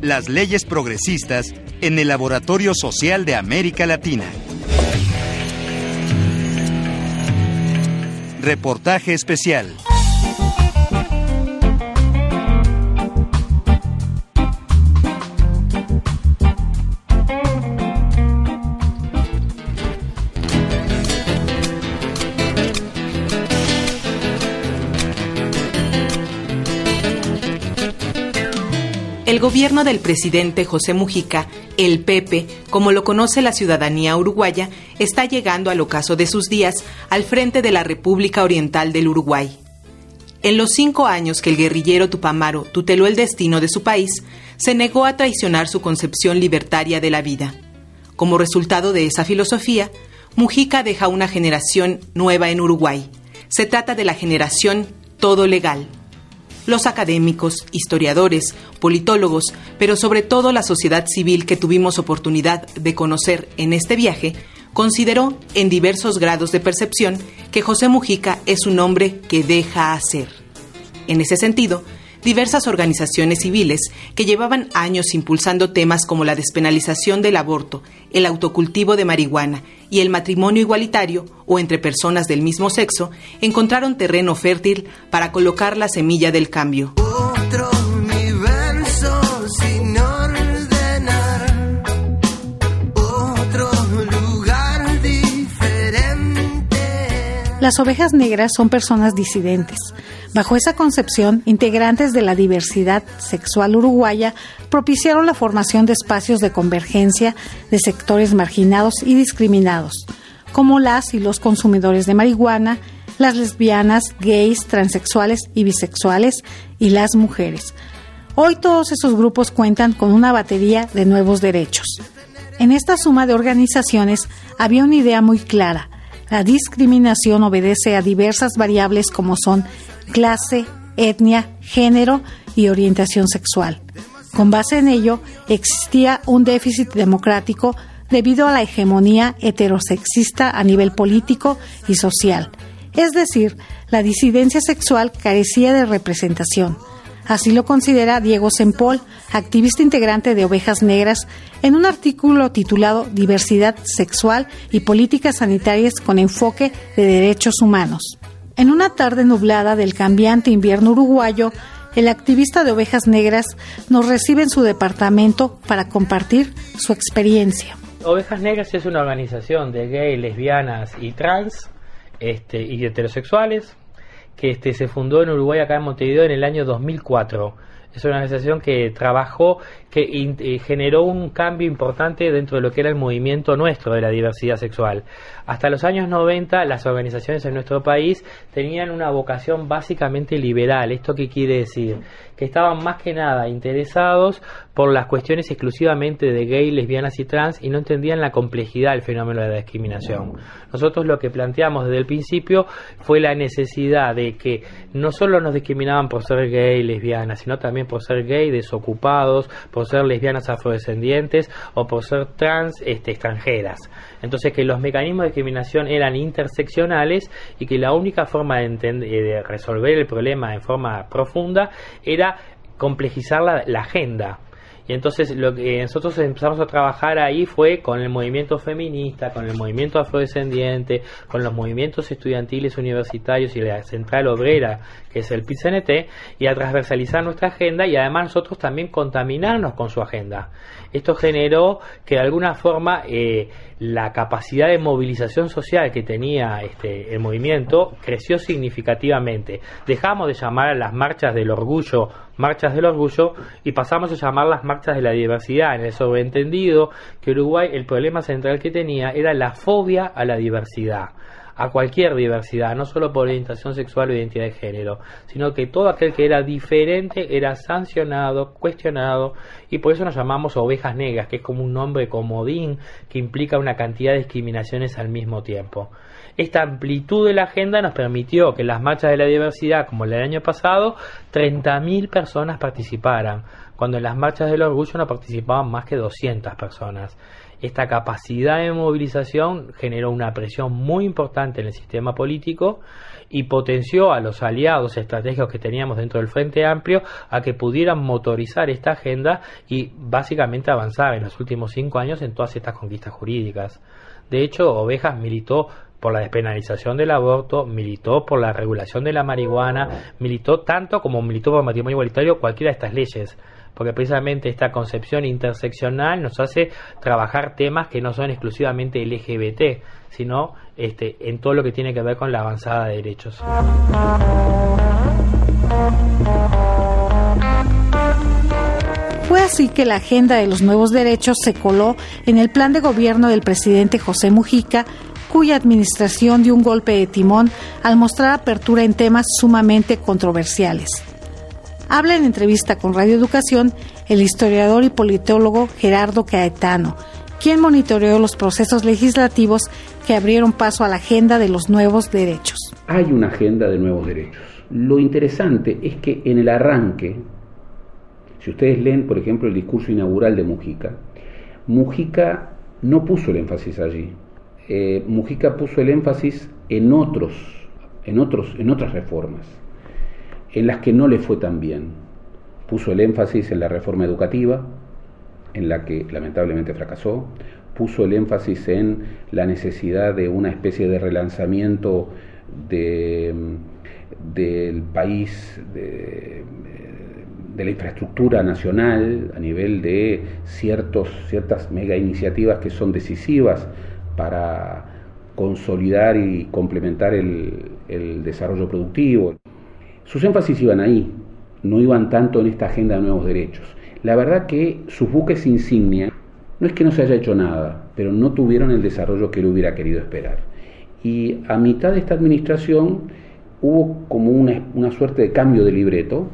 Las leyes progresistas en el Laboratorio Social de América Latina. Reportaje especial. El gobierno del presidente José Mujica, el Pepe, como lo conoce la ciudadanía uruguaya, está llegando al ocaso de sus días al frente de la República Oriental del Uruguay. En los cinco años que el guerrillero Tupamaro tuteló el destino de su país, se negó a traicionar su concepción libertaria de la vida. Como resultado de esa filosofía, Mujica deja una generación nueva en Uruguay. Se trata de la generación todo legal los académicos, historiadores, politólogos, pero sobre todo la sociedad civil que tuvimos oportunidad de conocer en este viaje, consideró en diversos grados de percepción que José Mujica es un hombre que deja hacer. En ese sentido, diversas organizaciones civiles que llevaban años impulsando temas como la despenalización del aborto, el autocultivo de marihuana y el matrimonio igualitario o entre personas del mismo sexo, encontraron terreno fértil para colocar la semilla del cambio. Las ovejas negras son personas disidentes. Bajo esa concepción, integrantes de la diversidad sexual uruguaya propiciaron la formación de espacios de convergencia de sectores marginados y discriminados, como las y los consumidores de marihuana, las lesbianas, gays, transexuales y bisexuales y las mujeres. Hoy todos esos grupos cuentan con una batería de nuevos derechos. En esta suma de organizaciones había una idea muy clara, la discriminación obedece a diversas variables como son clase, etnia, género y orientación sexual. Con base en ello, existía un déficit democrático debido a la hegemonía heterosexista a nivel político y social. Es decir, la disidencia sexual carecía de representación. Así lo considera Diego Sempol, activista integrante de Ovejas Negras, en un artículo titulado Diversidad sexual y políticas sanitarias con enfoque de derechos humanos. En una tarde nublada del cambiante invierno uruguayo, el activista de Ovejas Negras nos recibe en su departamento para compartir su experiencia. Ovejas Negras es una organización de gays, lesbianas y trans este, y heterosexuales que este, se fundó en Uruguay, acá en Montevideo, en el año 2004. Es una organización que trabajó, que eh, generó un cambio importante dentro de lo que era el movimiento nuestro de la diversidad sexual. Hasta los años 90 las organizaciones en nuestro país tenían una vocación básicamente liberal. ¿Esto qué quiere decir? Que estaban más que nada interesados por las cuestiones exclusivamente de gay, lesbianas y trans y no entendían la complejidad del fenómeno de la discriminación. Nosotros lo que planteamos desde el principio fue la necesidad de que no solo nos discriminaban por ser gay, lesbianas, sino también por ser gay, desocupados, por ser lesbianas afrodescendientes o por ser trans este, extranjeras. Entonces que los mecanismos de discriminación eran interseccionales y que la única forma de, de resolver el problema en forma profunda era complejizar la agenda. Y entonces lo que nosotros empezamos a trabajar ahí fue con el movimiento feminista, con el movimiento afrodescendiente, con los movimientos estudiantiles universitarios y la central obrera, que es el PCNT, y a transversalizar nuestra agenda y además nosotros también contaminarnos con su agenda. Esto generó que de alguna forma eh, la capacidad de movilización social que tenía este, el movimiento creció significativamente. Dejamos de llamar a las marchas del orgullo marchas del orgullo y pasamos a llamarlas marchas de la diversidad, en el sobreentendido que Uruguay el problema central que tenía era la fobia a la diversidad a cualquier diversidad, no solo por orientación sexual o identidad de género, sino que todo aquel que era diferente era sancionado, cuestionado, y por eso nos llamamos ovejas negras, que es como un nombre comodín que implica una cantidad de discriminaciones al mismo tiempo. Esta amplitud de la agenda nos permitió que en las marchas de la diversidad, como el del año pasado, 30.000 personas participaran, cuando en las marchas del orgullo no participaban más que 200 personas esta capacidad de movilización generó una presión muy importante en el sistema político y potenció a los aliados estratégicos que teníamos dentro del Frente Amplio a que pudieran motorizar esta agenda y básicamente avanzar en los últimos cinco años en todas estas conquistas jurídicas. De hecho, Ovejas militó por la despenalización del aborto, militó por la regulación de la marihuana, militó tanto como militó por matrimonio igualitario cualquiera de estas leyes porque precisamente esta concepción interseccional nos hace trabajar temas que no son exclusivamente LGBT, sino este, en todo lo que tiene que ver con la avanzada de derechos. Fue así que la agenda de los nuevos derechos se coló en el plan de gobierno del presidente José Mujica, cuya administración dio un golpe de timón al mostrar apertura en temas sumamente controversiales. Habla en entrevista con Radio Educación el historiador y politólogo Gerardo Caetano, quien monitoreó los procesos legislativos que abrieron paso a la agenda de los nuevos derechos. Hay una agenda de nuevos derechos. Lo interesante es que en el arranque, si ustedes leen, por ejemplo, el discurso inaugural de Mujica, Mujica no puso el énfasis allí. Eh, Mujica puso el énfasis en otros, en otros, en otras reformas en las que no le fue tan bien. Puso el énfasis en la reforma educativa, en la que lamentablemente fracasó, puso el énfasis en la necesidad de una especie de relanzamiento de, del país, de, la infraestructura nacional a nivel de ciertos, ciertas mega iniciativas que son decisivas para consolidar y complementar el desarrollo productivo. Sus énfasis iban ahí, no iban tanto en esta agenda de nuevos derechos. La verdad que sus buques insignia no es que no se haya hecho nada, pero no tuvieron el desarrollo que él hubiera querido esperar. Y a mitad de esta administración hubo como una, una suerte de cambio de libreto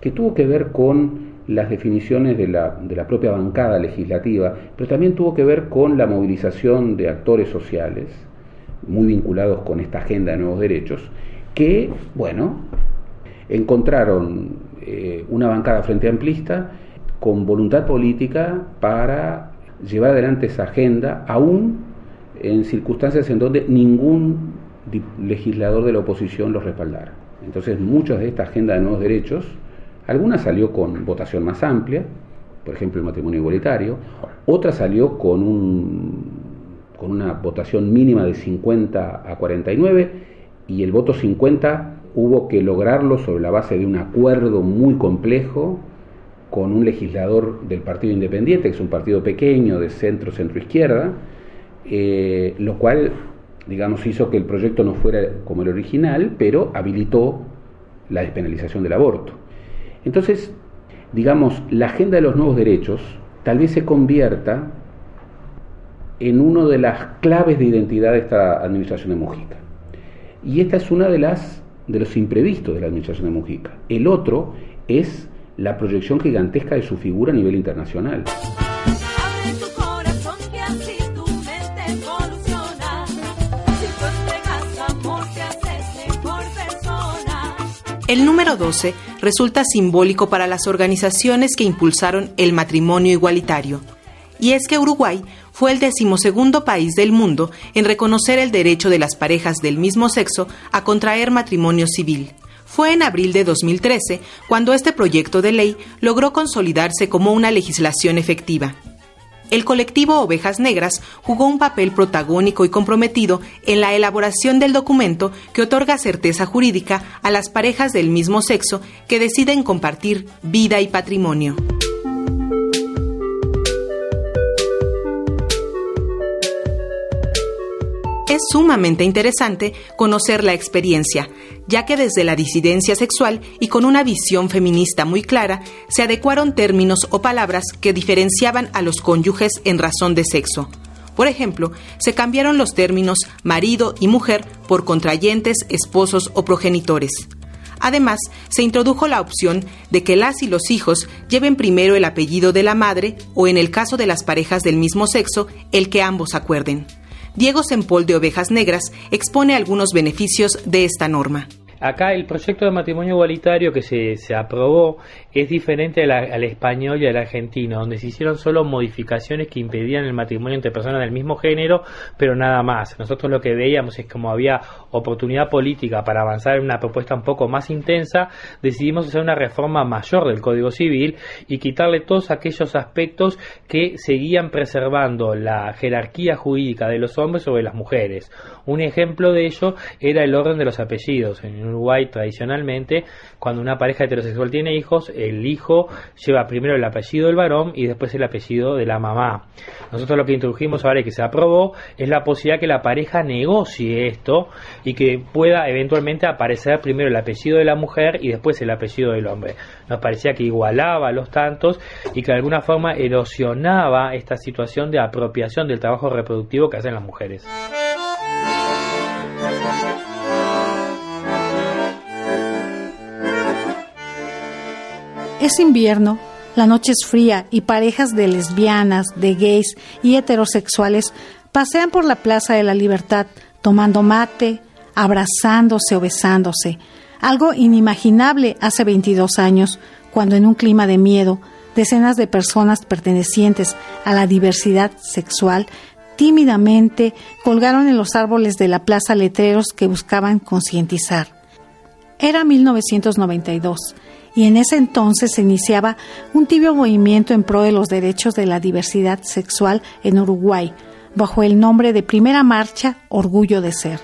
que tuvo que ver con las definiciones de la, de la propia bancada legislativa, pero también tuvo que ver con la movilización de actores sociales, muy vinculados con esta agenda de nuevos derechos, que, bueno, encontraron eh, una bancada frente amplista con voluntad política para llevar adelante esa agenda, aún en circunstancias en donde ningún legislador de la oposición los respaldara. Entonces, muchas de esta agenda de nuevos derechos, algunas salió con votación más amplia, por ejemplo el matrimonio igualitario, otra salió con, un, con una votación mínima de 50 a 49 y el voto 50 hubo que lograrlo sobre la base de un acuerdo muy complejo con un legislador del Partido Independiente, que es un partido pequeño de centro, centro-izquierda, eh, lo cual, digamos, hizo que el proyecto no fuera como el original, pero habilitó la despenalización del aborto. Entonces, digamos, la agenda de los nuevos derechos tal vez se convierta en una de las claves de identidad de esta administración de Mujica. Y esta es una de las de los imprevistos de la administración de Mujica. El otro es la proyección gigantesca de su figura a nivel internacional. El número 12 resulta simbólico para las organizaciones que impulsaron el matrimonio igualitario. Y es que Uruguay fue el decimosegundo país del mundo en reconocer el derecho de las parejas del mismo sexo a contraer matrimonio civil. Fue en abril de 2013 cuando este proyecto de ley logró consolidarse como una legislación efectiva. El colectivo Ovejas Negras jugó un papel protagónico y comprometido en la elaboración del documento que otorga certeza jurídica a las parejas del mismo sexo que deciden compartir vida y patrimonio. Es sumamente interesante conocer la experiencia, ya que desde la disidencia sexual y con una visión feminista muy clara, se adecuaron términos o palabras que diferenciaban a los cónyuges en razón de sexo. Por ejemplo, se cambiaron los términos marido y mujer por contrayentes, esposos o progenitores. Además, se introdujo la opción de que las y los hijos lleven primero el apellido de la madre o, en el caso de las parejas del mismo sexo, el que ambos acuerden. Diego Sempol de Ovejas Negras expone algunos beneficios de esta norma. Acá el proyecto de matrimonio igualitario que se, se aprobó es diferente al español y al argentino, donde se hicieron solo modificaciones que impedían el matrimonio entre personas del mismo género, pero nada más. Nosotros lo que veíamos es como había oportunidad política para avanzar en una propuesta un poco más intensa, decidimos hacer una reforma mayor del Código Civil y quitarle todos aquellos aspectos que seguían preservando la jerarquía jurídica de los hombres sobre las mujeres. Un ejemplo de ello era el orden de los apellidos. En Uruguay, tradicionalmente, cuando una pareja heterosexual tiene hijos, el hijo lleva primero el apellido del varón y después el apellido de la mamá. Nosotros lo que introdujimos ahora y que se aprobó es la posibilidad que la pareja negocie esto y que pueda eventualmente aparecer primero el apellido de la mujer y después el apellido del hombre. Nos parecía que igualaba los tantos y que de alguna forma erosionaba esta situación de apropiación del trabajo reproductivo que hacen las mujeres. Es invierno, la noche es fría y parejas de lesbianas, de gays y heterosexuales pasean por la Plaza de la Libertad tomando mate, abrazándose o besándose, algo inimaginable hace 22 años, cuando en un clima de miedo, decenas de personas pertenecientes a la diversidad sexual tímidamente colgaron en los árboles de la plaza letreros que buscaban concientizar. Era 1992 y en ese entonces se iniciaba un tibio movimiento en pro de los derechos de la diversidad sexual en Uruguay, bajo el nombre de Primera Marcha Orgullo de Ser.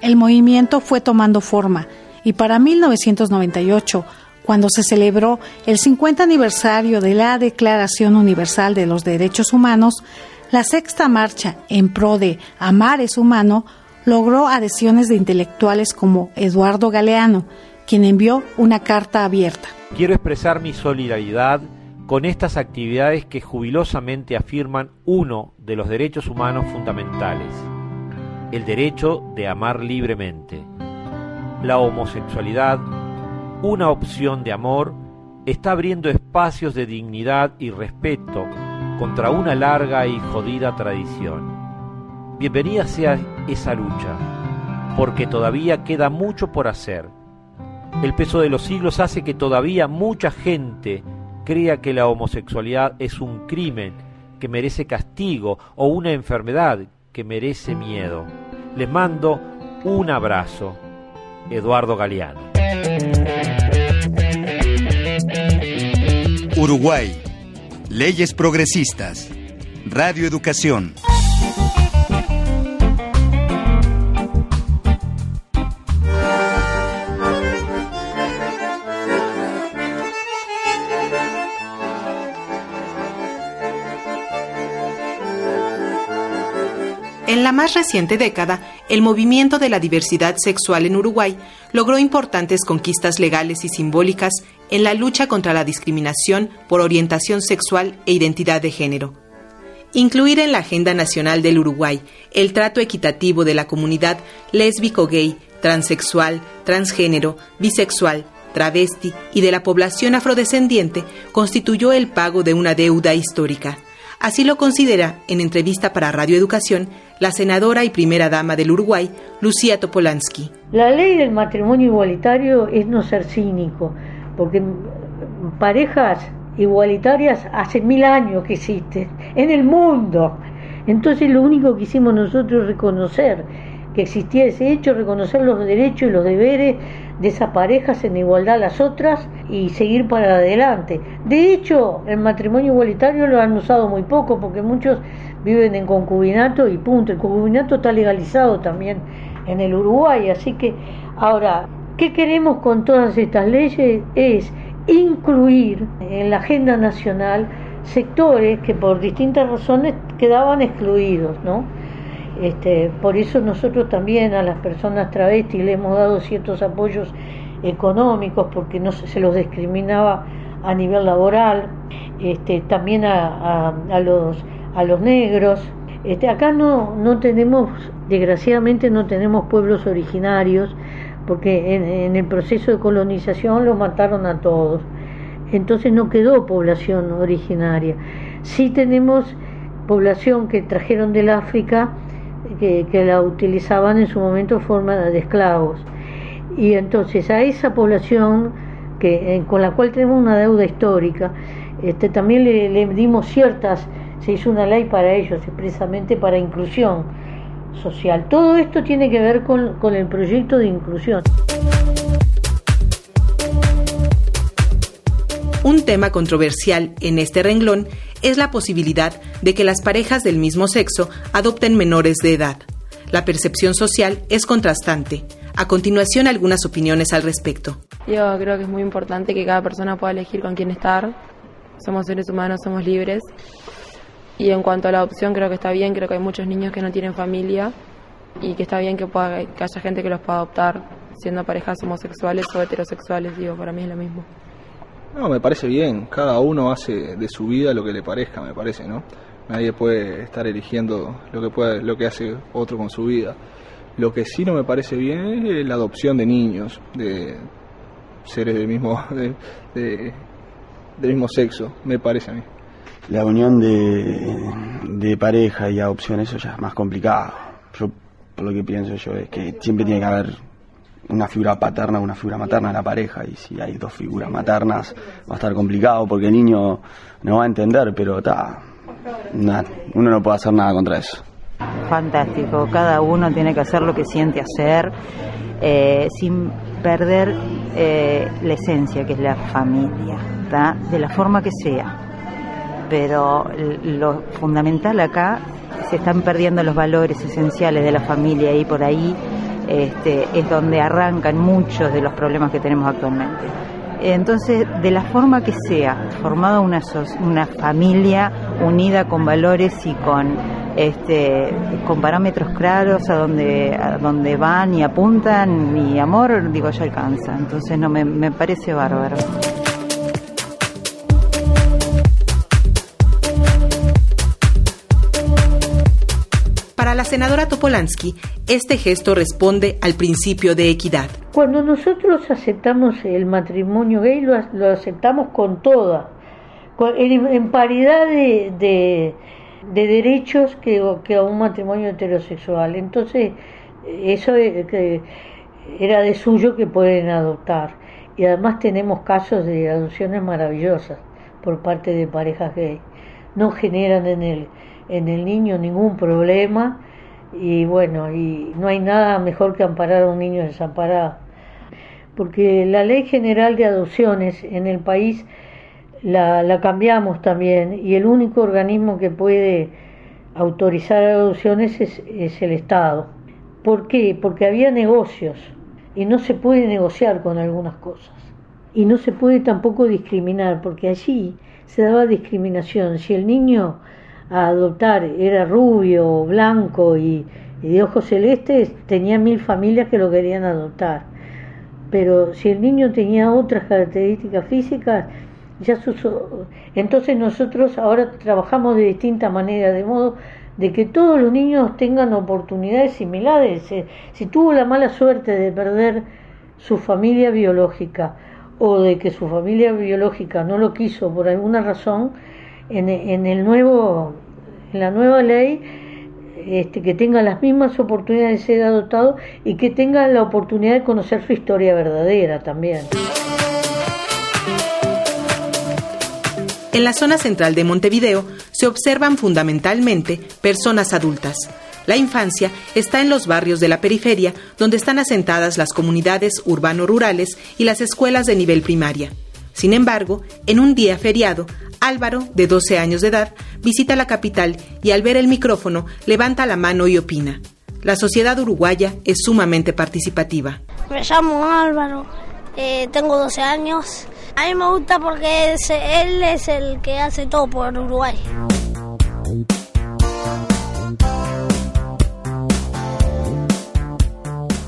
El movimiento fue tomando forma y para 1998, cuando se celebró el 50 aniversario de la Declaración Universal de los Derechos Humanos, la sexta marcha en pro de Amar es humano logró adhesiones de intelectuales como Eduardo Galeano, quien envió una carta abierta. Quiero expresar mi solidaridad con estas actividades que jubilosamente afirman uno de los derechos humanos fundamentales, el derecho de amar libremente. La homosexualidad, una opción de amor, está abriendo espacios de dignidad y respeto contra una larga y jodida tradición. Bienvenida sea esa lucha, porque todavía queda mucho por hacer el peso de los siglos hace que todavía mucha gente crea que la homosexualidad es un crimen que merece castigo o una enfermedad que merece miedo. Les mando un abrazo. Eduardo Galeano. Uruguay. Leyes progresistas. Radio Educación. En la más reciente década, el movimiento de la diversidad sexual en Uruguay logró importantes conquistas legales y simbólicas en la lucha contra la discriminación por orientación sexual e identidad de género. Incluir en la Agenda Nacional del Uruguay el trato equitativo de la comunidad lésbico-gay, transexual, transgénero, bisexual, travesti y de la población afrodescendiente constituyó el pago de una deuda histórica. Así lo considera, en entrevista para Radio Educación, la senadora y primera dama del Uruguay, Lucía Topolansky. La ley del matrimonio igualitario es no ser cínico, porque parejas igualitarias hace mil años que existen en el mundo. Entonces lo único que hicimos nosotros es reconocer que existía ese hecho, reconocer los derechos y los deberes de esas parejas en igualdad a las otras y seguir para adelante. De hecho, el matrimonio igualitario lo han usado muy poco porque muchos viven en concubinato y punto. El concubinato está legalizado también en el Uruguay, así que ahora, ¿qué queremos con todas estas leyes? Es incluir en la agenda nacional sectores que por distintas razones quedaban excluidos, ¿no? Este, por eso nosotros también a las personas travestis le hemos dado ciertos apoyos económicos porque no se, los discriminaba a nivel laboral, este, también a, los, a los negros. Este, acá no, no tenemos, desgraciadamente no tenemos pueblos originarios porque en, en el proceso de colonización los mataron a todos. Entonces no quedó población originaria. Sí tenemos población que trajeron del África que, la utilizaban en su momento en forma de esclavos. Y entonces a esa población que, con la cual tenemos una deuda histórica, este, también le, le dimos ciertas, se hizo una ley para ellos, expresamente para inclusión social. Todo esto tiene que ver con, con el proyecto de inclusión. Un tema controversial en este renglón es la posibilidad de que las parejas del mismo sexo adopten menores de edad. La percepción social es contrastante. A continuación, algunas opiniones al respecto. Yo creo que es muy importante que cada persona pueda elegir con quién estar. Somos seres humanos, somos libres. Y en cuanto a la adopción, creo que está bien. Creo que hay muchos niños que no tienen familia y que está bien que, pueda, que haya gente que los pueda adoptar, siendo parejas homosexuales o heterosexuales. Digo, para mí es lo mismo. No, me parece bien. Cada uno hace de su vida lo que le parezca, me parece, ¿no? Nadie puede estar eligiendo lo que puede, lo que hace otro con su vida. Lo que sí no me parece bien es la adopción de niños, de seres del mismo, de, de, del mismo sexo, me parece a mí. La unión de, de pareja y adopción, eso ya es más complicado. Yo, por lo que pienso yo, es que siempre tiene que haber una figura paterna, una figura materna en la pareja y si hay dos figuras maternas va a estar complicado porque el niño no va a entender, pero está, uno no puede hacer nada contra eso. Fantástico, cada uno tiene que hacer lo que siente hacer eh, sin perder eh, la esencia que es la familia, ¿tá? de la forma que sea. Pero lo fundamental acá se están perdiendo los valores esenciales de la familia y por ahí este, es donde arrancan muchos de los problemas que tenemos actualmente. Entonces, de la forma que sea, formada una, una familia unida con valores y con, este, con parámetros claros a donde, a donde van y apuntan, y amor, digo, ya alcanza. Entonces, no me, me parece bárbaro. La senadora Topolansky, este gesto responde al principio de equidad. Cuando nosotros aceptamos el matrimonio gay, lo, lo aceptamos con toda, en, paridad de, de, de derechos que, que, a un matrimonio heterosexual. Entonces, eso era de suyo que pueden adoptar. Y además tenemos casos de adopciones maravillosas por parte de parejas gay. No generan en el en el niño ningún problema y bueno, y no hay nada mejor que amparar a un niño desamparado. Porque la ley general de adopciones en el país la, la cambiamos también y el único organismo que puede autorizar adopciones es, es el Estado. ¿Por qué? Porque había negocios y no se puede negociar con algunas cosas. Y no se puede tampoco discriminar, porque allí se daba discriminación. Si el niño a adoptar era rubio, blanco y, y, de ojos celestes, tenía mil familias que lo querían adoptar. Pero si el niño tenía otras características físicas, ya sus, entonces nosotros ahora trabajamos de distinta manera, de modo de que todos los niños tengan oportunidades similares. Si tuvo la mala suerte de perder su familia biológica o de que su familia biológica no lo quiso por alguna razón, en, en el nuevo en la nueva ley este, que tenga las mismas oportunidades de ser adoptado y que tenga la oportunidad de conocer su historia verdadera también. En la zona central de Montevideo se observan fundamentalmente personas adultas. La infancia está en los barrios de la periferia, donde están asentadas las comunidades urbano-rurales y las escuelas de nivel primaria. Sin embargo, en un día feriado, Álvaro, de 12 años de edad, visita la capital y al ver el micrófono levanta la mano y opina. La sociedad uruguaya es sumamente participativa. Me llamo Álvaro, eh, tengo 12 años. A mí me gusta porque es, él es el que hace todo por Uruguay.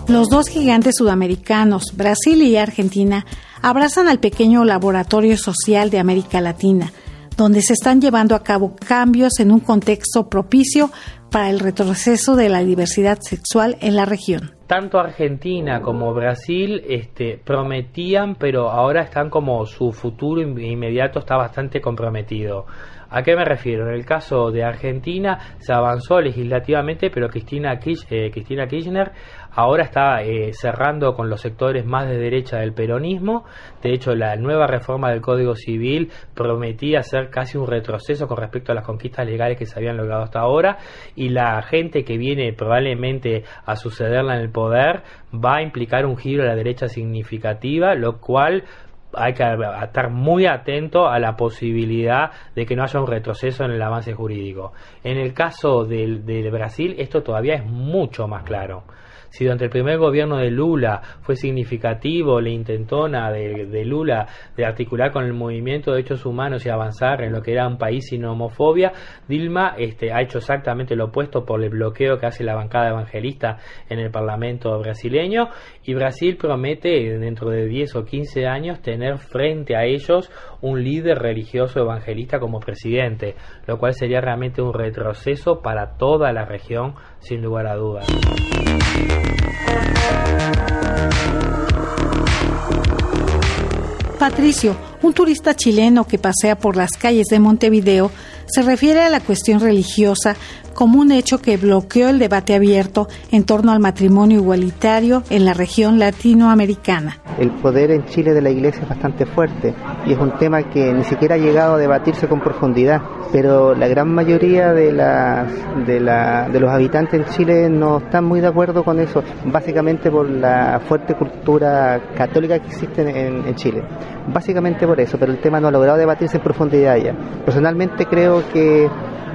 Los dos gigantes sudamericanos, Brasil y Argentina, abrazan al pequeño laboratorio social de América Latina, donde se están llevando a cabo cambios en un contexto propicio para el retroceso de la diversidad sexual en la región. Tanto Argentina como Brasil este, prometían, pero ahora están como su futuro inmediato está bastante comprometido. ¿A qué me refiero? En el caso de Argentina se avanzó legislativamente, pero Cristina, Kirch, eh, Cristina Kirchner ahora está eh, cerrando con los sectores más de derecha del peronismo. De hecho, la nueva reforma del Código Civil prometía ser casi un retroceso con respecto a las conquistas legales que se habían logrado hasta ahora y la gente que viene probablemente a sucederla en el poder va a implicar un giro a la derecha significativa, lo cual hay que estar muy atento a la posibilidad de que no haya un retroceso en el avance jurídico. En el caso del, del Brasil, esto todavía es mucho más claro si durante el primer gobierno de Lula fue significativo la intentona de, Lula de articular con el movimiento de derechos humanos y avanzar en lo que era un país sin homofobia, Dilma este, ha hecho exactamente lo opuesto por el bloqueo que hace la bancada evangelista en el Parlamento brasileño y Brasil promete dentro de 10 o 15 años tener frente a ellos un líder religioso evangelista como presidente, lo cual sería realmente un retroceso para toda la región sin lugar a dudas. Patricio, un turista chileno que pasea por las calles de Montevideo, se refiere a la cuestión religiosa como un hecho que bloqueó el debate abierto en torno al matrimonio igualitario en la región latinoamericana. El poder en Chile de la Iglesia es bastante fuerte y es un tema que ni siquiera ha llegado a debatirse con profundidad, pero la gran mayoría de, las, de, la, de los habitantes en Chile no están muy de acuerdo con eso, básicamente por la fuerte cultura católica que existe en, Chile. Básicamente por eso, pero el tema no ha logrado debatirse en profundidad ya. Personalmente creo que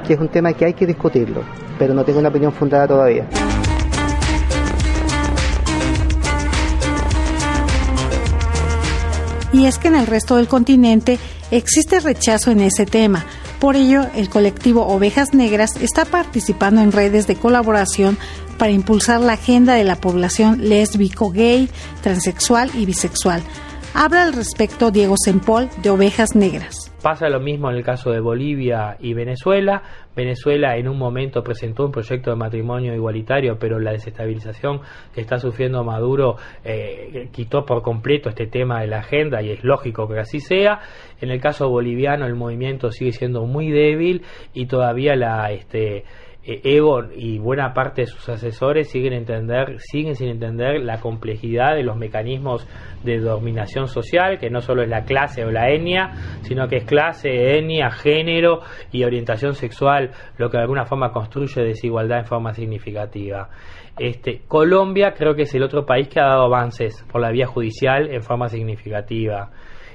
que es un tema que hay que discutirlo, pero no tengo una opinión fundada todavía. Y es que en el resto del continente existe rechazo en ese tema. Por ello, el colectivo Ovejas Negras está participando en redes de colaboración para impulsar la agenda de la población lésbico, gay, transexual y bisexual. Habla al respecto Diego Sempol de Ovejas Negras. Pasa lo mismo en el caso de Bolivia y Venezuela. Venezuela en un momento presentó un proyecto de matrimonio igualitario, pero la desestabilización que está sufriendo Maduro eh, quitó por completo este tema de la agenda y es lógico que así sea. En el caso boliviano el movimiento sigue siendo muy débil y todavía la este eh, Evo y buena parte de sus asesores siguen siguen sin entender la complejidad de los mecanismos de dominación social que no solo es la clase o la etnia sino que es clase etnia género y orientación sexual lo que de alguna forma construye desigualdad en forma significativa. Este Colombia creo que es el otro país que ha dado avances por la vía judicial en forma significativa.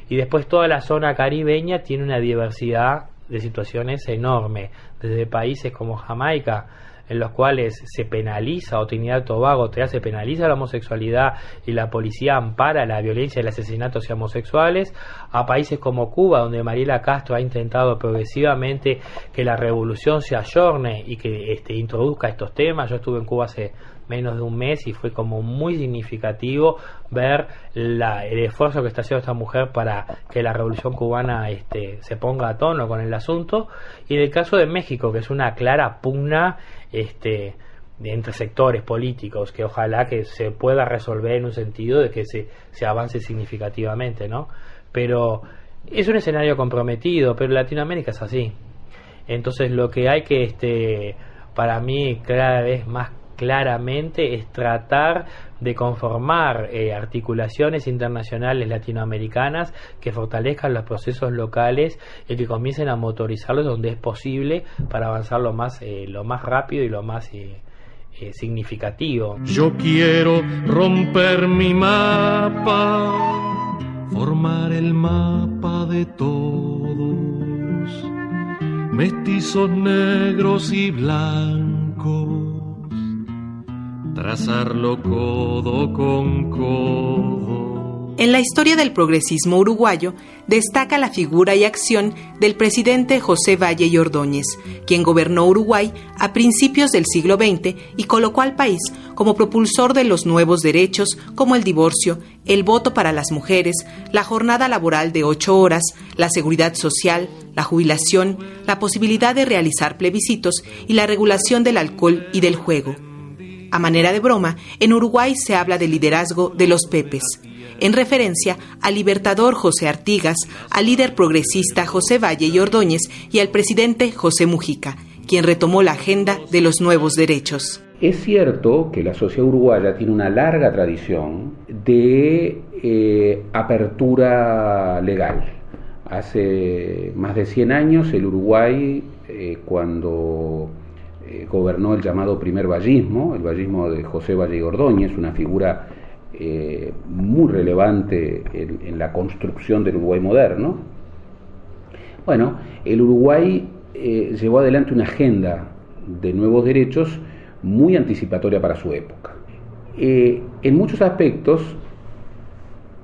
Y después toda la zona caribeña tiene una diversidad de situaciones enormes, desde países como Jamaica, en los cuales se penaliza o Trinidad Tobago te se penaliza la homosexualidad y la policía ampara la violencia y el asesinato hacia homosexuales, a países como Cuba, donde Mariela Castro ha intentado progresivamente que la revolución se ayorne y que este, introduzca estos temas. Yo estuve en Cuba hace menos de un mes y fue como muy significativo ver la, el esfuerzo que está haciendo esta mujer para que la revolución cubana este, se ponga a tono con el asunto. Y en el caso de México que es una clara pugna este, entre sectores políticos que ojalá que se pueda resolver en un sentido de que se, se avance significativamente no pero es un escenario comprometido pero Latinoamérica es así. Entonces lo que hay que este para mí cada vez más claramente es tratar de conformar eh, articulaciones internacionales latinoamericanas que fortalezcan los procesos locales y que comiencen a motorizarlos donde es posible para avanzar lo más, eh, lo más rápido y lo más eh, significativo. Yo quiero romper mi mapa, formar el mapa de todos, mestizos negros y blancos trazarlo codo con codo. En la historia del progresismo uruguayo destaca la figura y acción del presidente José Valle y Ordóñez, quien gobernó Uruguay a principios del siglo XX y colocó al país como propulsor de los nuevos derechos como el divorcio, el voto para las mujeres, la jornada laboral de ocho horas, la seguridad social, la jubilación, la posibilidad de realizar plebiscitos y la regulación del alcohol y del juego. A manera de broma, en Uruguay se habla del liderazgo de los Pepes, en referencia al libertador José Artigas, al líder progresista José Valle y Ordóñez y al presidente José Mujica, quien retomó la agenda de los nuevos derechos. Es cierto que la sociedad uruguaya tiene una larga tradición de eh, apertura legal. Hace más de 100 años el Uruguay, eh, cuando eh, gobernó el llamado primer vallismo, el vallismo de José Valle Ordóñez, una figura muy relevante en, la construcción del Uruguay moderno, bueno, el Uruguay llevó adelante una agenda de nuevos derechos muy anticipatoria para su época. Eh, en muchos aspectos,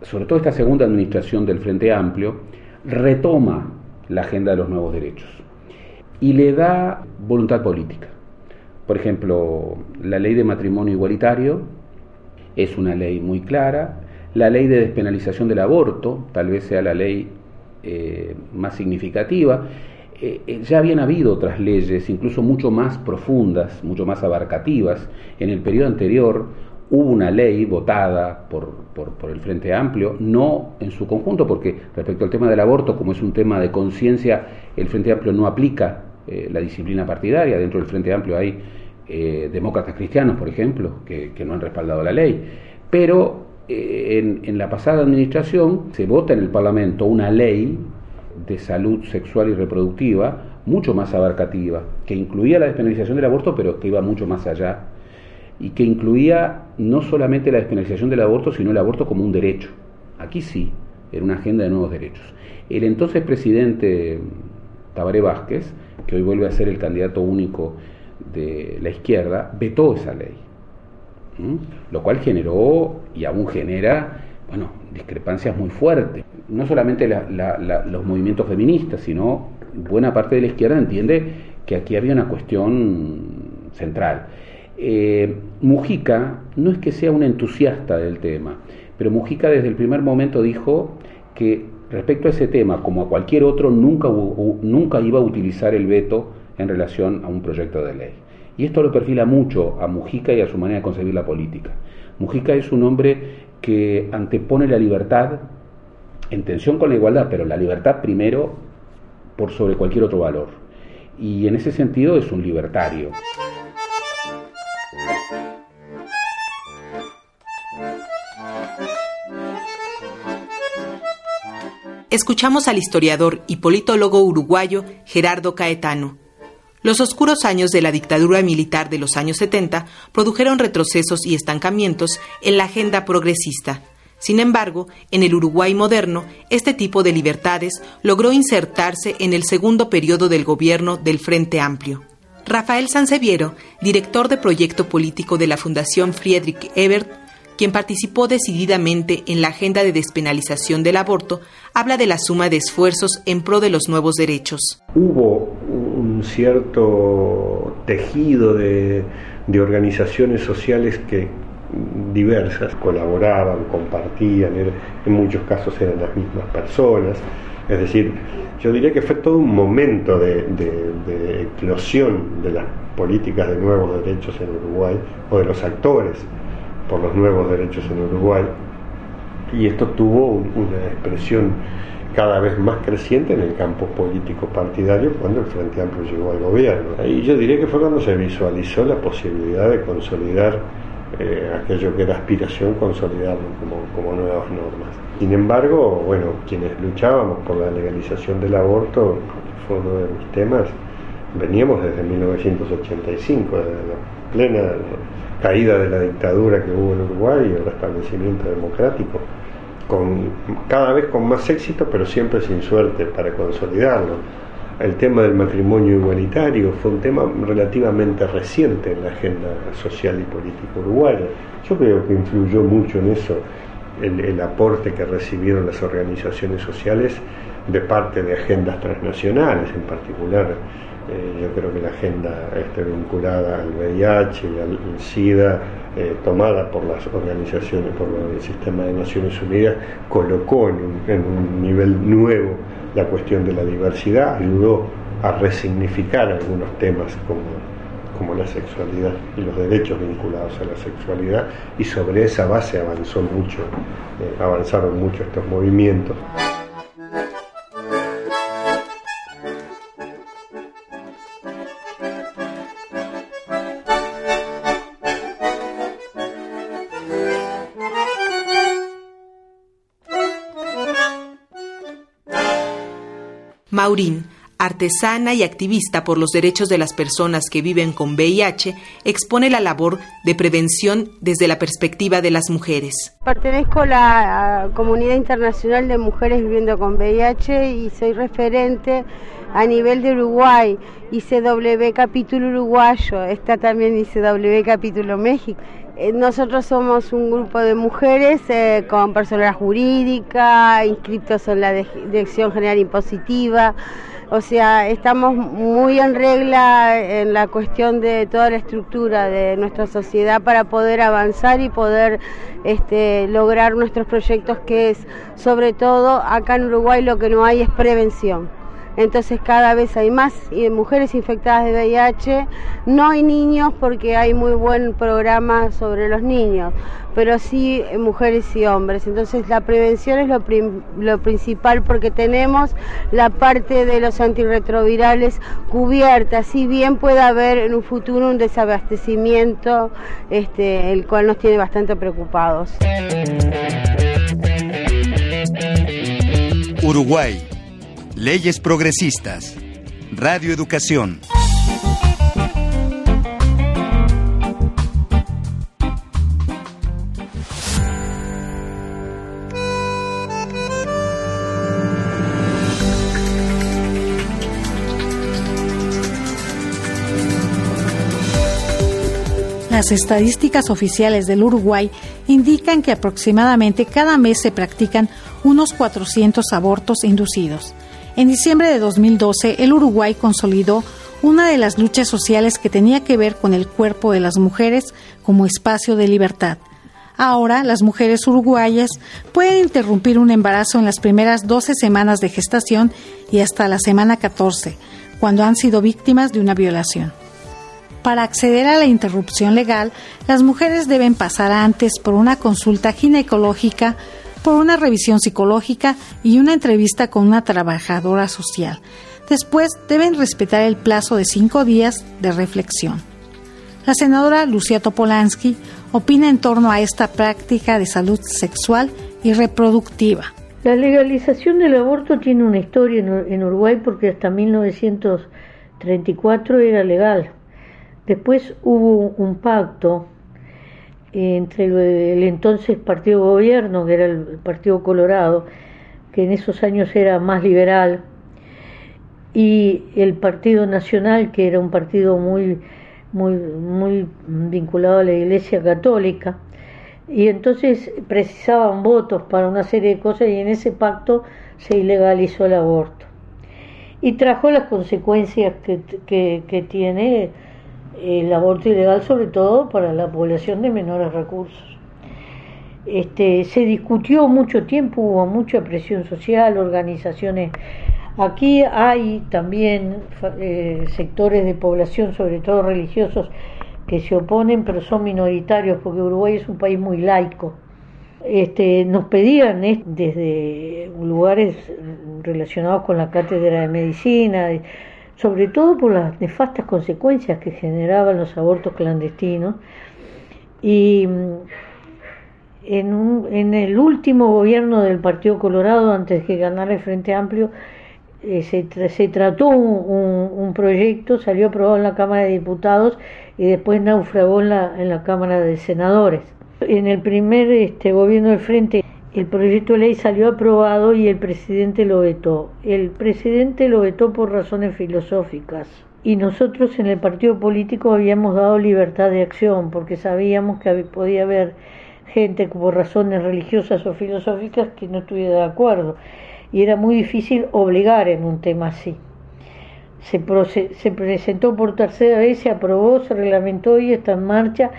sobre todo esta segunda administración del Frente Amplio, retoma la agenda de los nuevos derechos y le da voluntad política. Por ejemplo, la ley de matrimonio igualitario es una ley muy clara, la ley de despenalización del aborto tal vez sea la ley eh, más significativa, eh, eh, ya habían habido otras leyes, incluso mucho más profundas, mucho más abarcativas. En el periodo anterior hubo una ley votada por, por, el Frente Amplio, no en su conjunto, porque respecto al tema del aborto, como es un tema de conciencia, el Frente Amplio no aplica eh, la disciplina partidaria. Dentro del Frente Amplio hay demócratas cristianos, por ejemplo, que, no han respaldado la ley. Pero en, en la pasada administración se vota en el Parlamento una ley de salud sexual y reproductiva mucho más abarcativa, que incluía la despenalización del aborto, pero que iba mucho más allá, y que incluía no solamente la despenalización del aborto, sino el aborto como un derecho. Aquí sí, era una agenda de nuevos derechos. El entonces presidente Tabaré Vázquez, que hoy vuelve a ser el candidato único de la izquierda, vetó esa ley, lo cual generó y aún genera bueno, discrepancias muy fuertes. No solamente los movimientos feministas, sino buena parte de la izquierda entiende que aquí había una cuestión central. Eh, Mujica no es que sea un entusiasta del tema, pero Mujica desde el primer momento dijo que respecto a ese tema, como a cualquier otro, nunca, nunca iba a utilizar el veto en relación a un proyecto de ley. Y esto lo perfila mucho a Mujica y a su manera de concebir la política. Mujica es un hombre que antepone la libertad en tensión con la igualdad, pero la libertad primero por sobre cualquier otro valor. Y en ese sentido es un libertario. Escuchamos al historiador y politólogo uruguayo Gerardo Caetano los oscuros años de la dictadura militar de los años 70 produjeron retrocesos y estancamientos en la agenda progresista. Sin embargo, en el Uruguay moderno, este tipo de libertades logró insertarse en el segundo periodo del gobierno del Frente Amplio. Rafael Sanseviero, director de proyecto político de la Fundación Friedrich Ebert, quien participó decididamente en la agenda de despenalización del aborto, habla de la suma de esfuerzos en pro de los nuevos derechos. Hubo un cierto tejido de, organizaciones sociales que diversas colaboraban, compartían, en muchos casos eran las mismas personas. Es decir, yo diría que fue todo un momento de, de eclosión de las políticas de nuevos derechos en Uruguay o de los actores por los nuevos derechos en Uruguay y esto tuvo una expresión cada vez más creciente en el campo político partidario cuando el Frente Amplio llegó al gobierno. Y yo diría que fue cuando se visualizó la posibilidad de consolidar eh, aquello que era aspiración, consolidarlo como, como nuevas normas. Sin embargo, bueno, quienes luchábamos por la legalización del aborto, que fue uno de mis temas, veníamos desde 1985, desde la plena caída de la dictadura que hubo en Uruguay y el restablecimiento democrático, con, cada vez con más éxito, pero siempre sin suerte para consolidarlo. El tema del matrimonio igualitario fue un tema relativamente reciente en la agenda social y política uruguaya. Yo creo que influyó mucho en eso el, el aporte que recibieron las organizaciones sociales de parte de agendas transnacionales, en particular eh, yo creo que la agenda este, vinculada al VIH y al SIDA, eh, tomada por las organizaciones, por el sistema de Naciones Unidas, colocó en un, nivel nuevo la cuestión de la diversidad, ayudó a resignificar algunos temas como, como la sexualidad y los derechos vinculados a la sexualidad, y sobre esa base avanzó mucho, eh, avanzaron mucho estos movimientos. Maurín, artesana y activista por los derechos de las personas que viven con VIH, expone la labor de prevención desde la perspectiva de las mujeres. Pertenezco a la comunidad internacional de mujeres viviendo con VIH y soy referente a nivel de Uruguay, ICW capítulo uruguayo, está también ICW capítulo México. Eh, nosotros somos un grupo de mujeres eh, con personalidad jurídica, inscritos en la Dirección General Impositiva, o sea, estamos muy en regla en la cuestión de toda la estructura de nuestra sociedad para poder avanzar y poder este, lograr nuestros proyectos que es, sobre todo, acá en Uruguay lo que no hay es prevención. Entonces cada vez hay más mujeres infectadas de VIH. No hay niños porque hay muy buen programa sobre los niños, pero sí mujeres y hombres. Entonces la prevención es lo, principal porque tenemos la parte de los antirretrovirales cubierta. Si bien puede haber en un futuro un desabastecimiento, este, el cual nos tiene bastante preocupados. Uruguay Leyes Progresistas. Radio Educación. Las estadísticas oficiales del Uruguay indican que aproximadamente cada mes se practican unos 400 abortos inducidos. En diciembre de 2012, el Uruguay consolidó una de las luchas sociales que tenía que ver con el cuerpo de las mujeres como espacio de libertad. Ahora, las mujeres uruguayas pueden interrumpir un embarazo en las primeras 12 semanas de gestación y hasta la semana 14, cuando han sido víctimas de una violación. Para acceder a la interrupción legal, las mujeres deben pasar antes por una consulta ginecológica por una revisión psicológica y una entrevista con una trabajadora social. Después deben respetar el plazo de cinco días de reflexión. La senadora Lucía Topolansky opina en torno a esta práctica de salud sexual y reproductiva. La legalización del aborto tiene una historia en Uruguay porque hasta 1934 era legal. Después hubo un pacto entre el, entonces Partido Gobierno, que era el Partido Colorado, que en esos años era más liberal, y el Partido Nacional, que era un partido muy, muy, muy vinculado a la Iglesia Católica, y entonces precisaban votos para una serie de cosas y en ese pacto se ilegalizó el aborto. Y trajo las consecuencias que, que, que tiene el aborto ilegal, sobre todo para la población de menores recursos. Este, se discutió mucho tiempo, hubo mucha presión social, organizaciones. Aquí hay también eh, sectores de población, sobre todo religiosos, que se oponen, pero son minoritarios, porque Uruguay es un país muy laico. Este, nos pedían desde lugares relacionados con la cátedra de medicina, sobre todo por las nefastas consecuencias que generaban los abortos clandestinos. Y mm, en, en el último gobierno del Partido Colorado, antes de que ganara el Frente Amplio, eh, se, se, trató un, proyecto, salió aprobado en la Cámara de Diputados y después naufragó en la, en la Cámara de Senadores. En el primer este, gobierno del Frente el proyecto de ley salió aprobado y el presidente lo vetó. El presidente lo vetó por razones filosóficas. Y nosotros en el partido político habíamos dado libertad de acción porque sabíamos que podía haber gente por razones religiosas o filosóficas que no estuviera de acuerdo. Y era muy difícil obligar en un tema así. Se, se presentó por tercera vez, se aprobó, se reglamentó y está en marcha.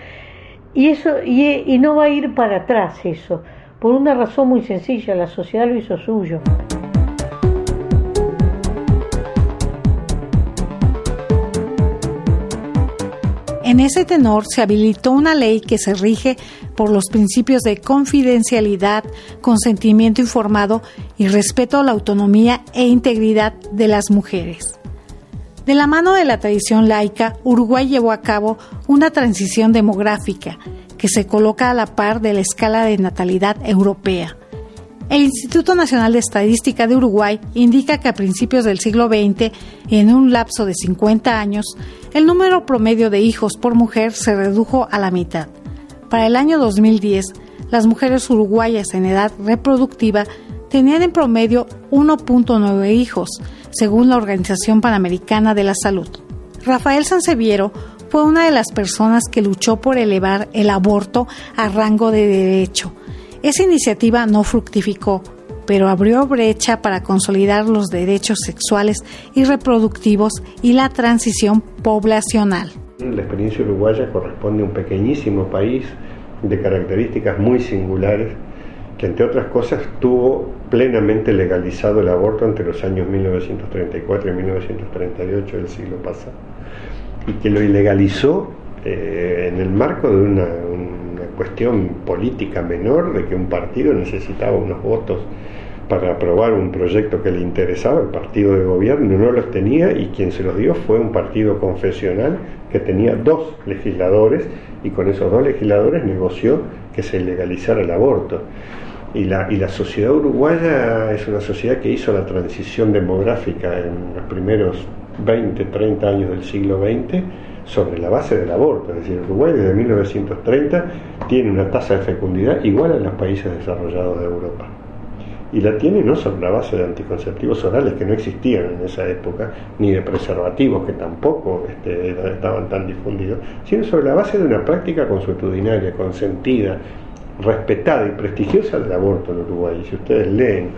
Y, eso, y, y no va a ir para atrás eso por una razón muy sencilla, la sociedad lo hizo suyo. En ese tenor se habilitó una ley que se rige por los principios de confidencialidad, consentimiento informado y respeto a la autonomía e integridad de las mujeres. De la mano de la tradición laica, Uruguay llevó a cabo una transición demográfica que se coloca a la par de la escala de natalidad europea. El Instituto Nacional de Estadística de Uruguay indica que a principios del siglo XX, en un lapso de 50 años, el número promedio de hijos por mujer se redujo a la mitad. Para el año 2010, las mujeres uruguayas en edad reproductiva tenían en promedio 1.9 hijos, según la Organización Panamericana de la Salud. Rafael Sanseviero fue una de las personas que luchó por elevar el aborto a rango de derecho. Esa iniciativa no fructificó, pero abrió brecha para consolidar los derechos sexuales y reproductivos y la transición poblacional. La experiencia uruguaya corresponde a un pequeñísimo país de características muy singulares que entre otras cosas tuvo plenamente legalizado el aborto entre los años 1934 y 1938 del siglo pasado y que lo ilegalizó eh, en el marco de una, cuestión política menor de que un partido necesitaba unos votos para aprobar un proyecto que le interesaba, el partido de gobierno no los tenía y quien se los dio fue un partido confesional que tenía dos legisladores y con esos dos legisladores negoció que se legalizara el aborto. Y la, y la sociedad uruguaya es una sociedad que hizo la transición demográfica en los primeros 20, 30 años del siglo XX sobre la base del aborto. Es decir, Uruguay desde 1930 tiene una tasa de fecundidad igual a los países desarrollados de Europa. Y la tiene no sobre la base de anticonceptivos orales que no existían en esa época, ni de preservativos que tampoco este, estaban tan difundidos, sino sobre la base de una práctica consuetudinaria, consentida, respetada y prestigiosa del aborto en Uruguay. Y si ustedes leen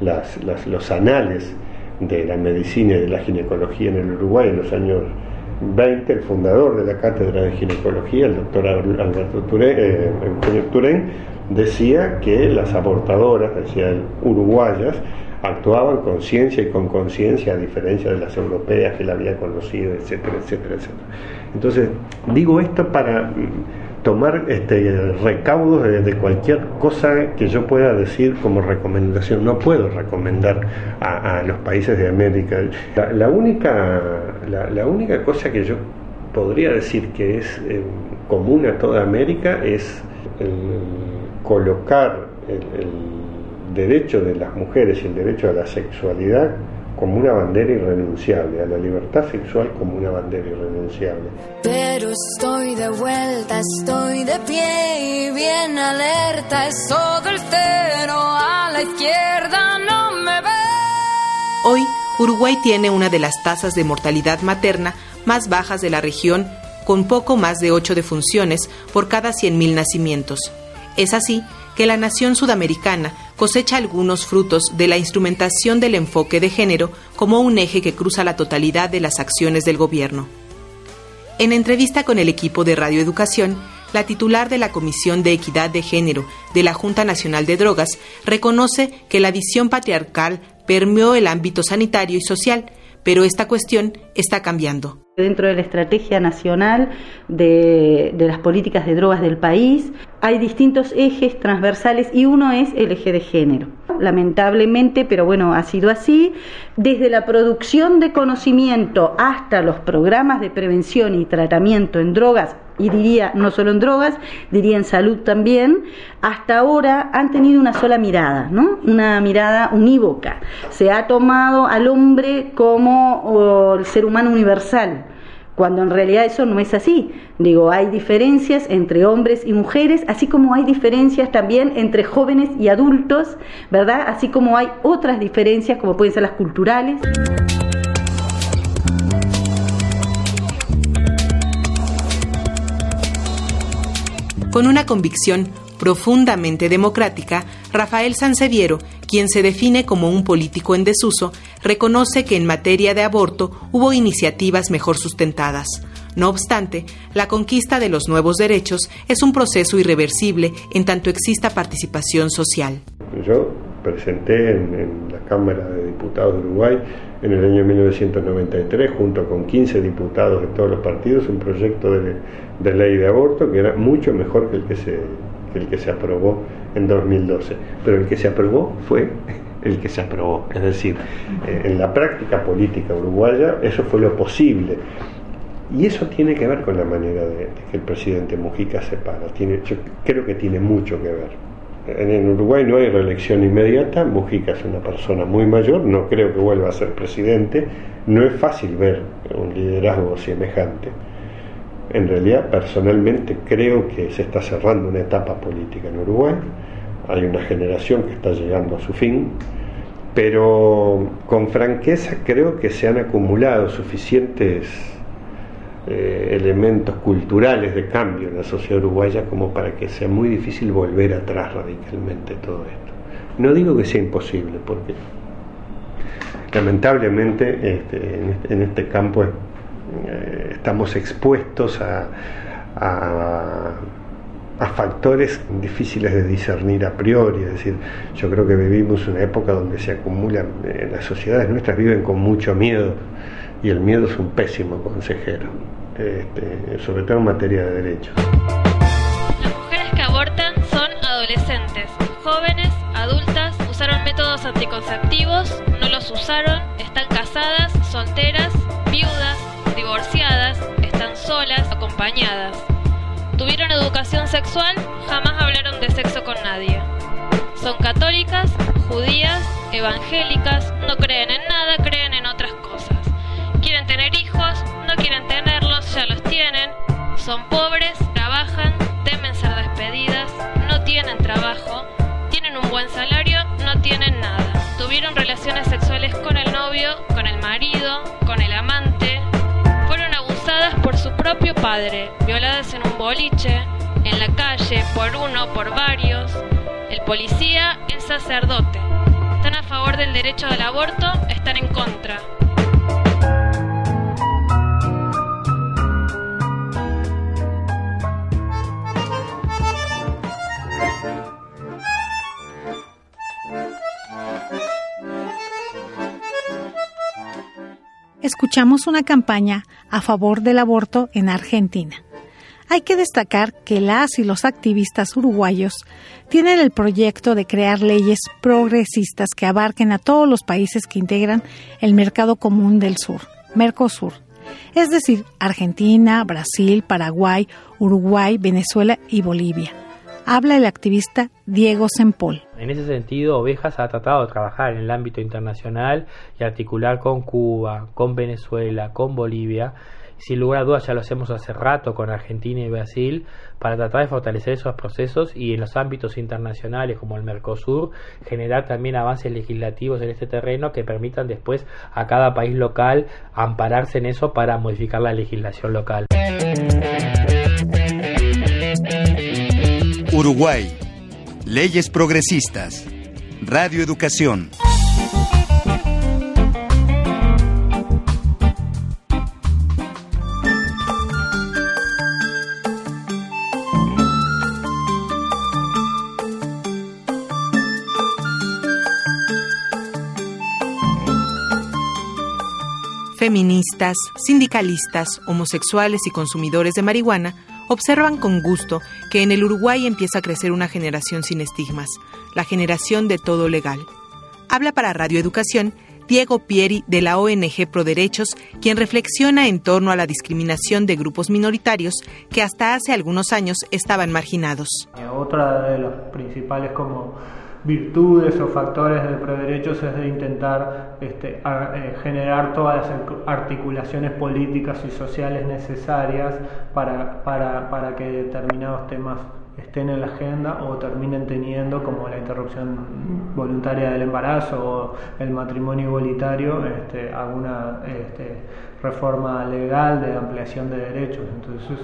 las, las, los anales de la medicina y de la ginecología en el Uruguay en los años 20, el fundador de la cátedra de ginecología, el doctor Alberto Turén, eh, Turén decía que las abortadoras, decía uruguayas, actuaban con ciencia y con conciencia a diferencia de las europeas que la había conocido, etcétera, etcétera, etcétera. Entonces, digo esto para tomar este, recaudos de, cualquier cosa que yo pueda decir como recomendación. No puedo recomendar a, los países de América. La, única, la, única cosa que yo podría decir que es eh, común a toda América es colocar el, derecho de las mujeres y el derecho a la sexualidad como una bandera irrenunciable, a la libertad sexual como una bandera irrenunciable. Pero estoy de vuelta, estoy de pie y bien alerta, es todo el cero a la izquierda, no me ve. Hoy, Uruguay tiene una de las tasas de mortalidad materna más bajas de la región, con poco más de 8 defunciones por cada 100.000 nacimientos. Es así que la nación sudamericana cosecha algunos frutos de la instrumentación del enfoque de género como un eje que cruza la totalidad de las acciones del gobierno. En entrevista con el equipo de Radioeducación, la titular de la Comisión de Equidad de Género de la Junta Nacional de Drogas reconoce que la visión patriarcal permeó el ámbito sanitario y social, pero esta cuestión está cambiando. Dentro de la estrategia nacional de, las políticas de drogas del país hay distintos ejes transversales y uno es el eje de género. Lamentablemente, pero bueno, ha sido así, desde la producción de conocimiento hasta los programas de prevención y tratamiento en drogas, y diría no solo en drogas, diría en salud también, hasta ahora han tenido una sola mirada, ¿no? Una mirada unívoca. Se ha tomado al hombre como el ser humano universal cuando en realidad eso no es así. Digo, hay diferencias entre hombres y mujeres, así como hay diferencias también entre jóvenes y adultos, ¿verdad? Así como hay otras diferencias como pueden ser las culturales. Con una convicción profundamente democrática, Rafael Sanseviero, quien se define como un político en desuso, reconoce que en materia de aborto hubo iniciativas mejor sustentadas. No obstante, la conquista de los nuevos derechos es un proceso irreversible en tanto exista participación social. Yo presenté en, la Cámara de Diputados de Uruguay en el año 1993, junto con 15 diputados de todos los partidos, un proyecto de, de ley de aborto que era mucho mejor que el que se el que se aprobó en 2012. Pero el que se aprobó fue el que se aprobó. Es decir, eh, en la práctica política uruguaya eso fue lo posible. Y eso tiene que ver con la manera de, que el presidente Mujica se para. Tiene, yo creo que tiene mucho que ver. En Uruguay no hay reelección inmediata, Mujica es una persona muy mayor, no creo que vuelva a ser presidente, no es fácil ver un liderazgo semejante. En realidad, personalmente creo que se está cerrando una etapa política en Uruguay, hay una generación que está llegando a su fin, pero con franqueza creo que se han acumulado suficientes eh, elementos culturales de cambio en la sociedad uruguaya como para que sea muy difícil volver atrás radicalmente todo esto. No digo que sea imposible, porque lamentablemente este, en, este, este campo eh, estamos expuestos a, a, factores difíciles de discernir a priori, es decir, yo creo que vivimos una época donde se acumulan, eh, las sociedades nuestras viven con mucho miedo y el miedo es un pésimo consejero, este, sobre todo en materia de derechos. Las mujeres que abortan son adolescentes, jóvenes, adultas, usaron métodos anticonceptivos, no los usaron, están casadas, solteras, viudas, divorciadas, están solas, acompañadas. Tuvieron educación sexual, jamás hablaron de sexo con nadie. Son católicas, judías, evangélicas, no creen en nada, Son pobres, trabajan, temen ser despedidas, no tienen trabajo, tienen un buen salario, no tienen nada. Tuvieron relaciones sexuales con el novio, con el marido, con el amante. Fueron abusadas por su propio padre, violadas en un boliche, en la calle, por uno, por varios. El policía es sacerdote. Están a favor del derecho al aborto, están en contra. Escuchamos una campaña a favor del aborto en Argentina. Hay que destacar que las y los activistas uruguayos tienen el proyecto de crear leyes progresistas que abarquen a todos los países que integran el mercado común del sur, Mercosur, es decir, Argentina, Brasil, Paraguay, Uruguay, Venezuela y Bolivia. Habla el activista Diego Sempol. En ese sentido, Ovejas ha tratado de trabajar en el ámbito internacional y articular con Cuba, con Venezuela, con Bolivia. Sin lugar a dudas ya lo hacemos hace rato con Argentina y Brasil para tratar de fortalecer esos procesos y en los ámbitos internacionales como el Mercosur generar también avances legislativos en este terreno que permitan después a cada país local ampararse en eso para modificar la legislación local. Uruguay Leyes Progresistas. Radio Educación. Feministas, sindicalistas, homosexuales y consumidores de marihuana observan con gusto que en el Uruguay empieza a crecer una generación sin estigmas, la generación de todo legal. Habla para Radio Educación Diego Pieri de la ONG Pro Derechos, quien reflexiona en torno a la discriminación de grupos minoritarios que hasta hace algunos años estaban marginados. Otra de los principales como virtudes o factores de proderechos es de intentar este, eh, generar todas las articulaciones políticas y sociales necesarias para, para, para, que determinados temas estén en la agenda o terminen teniendo como la interrupción voluntaria del embarazo o el matrimonio igualitario este, alguna este, reforma legal de ampliación de derechos. Entonces,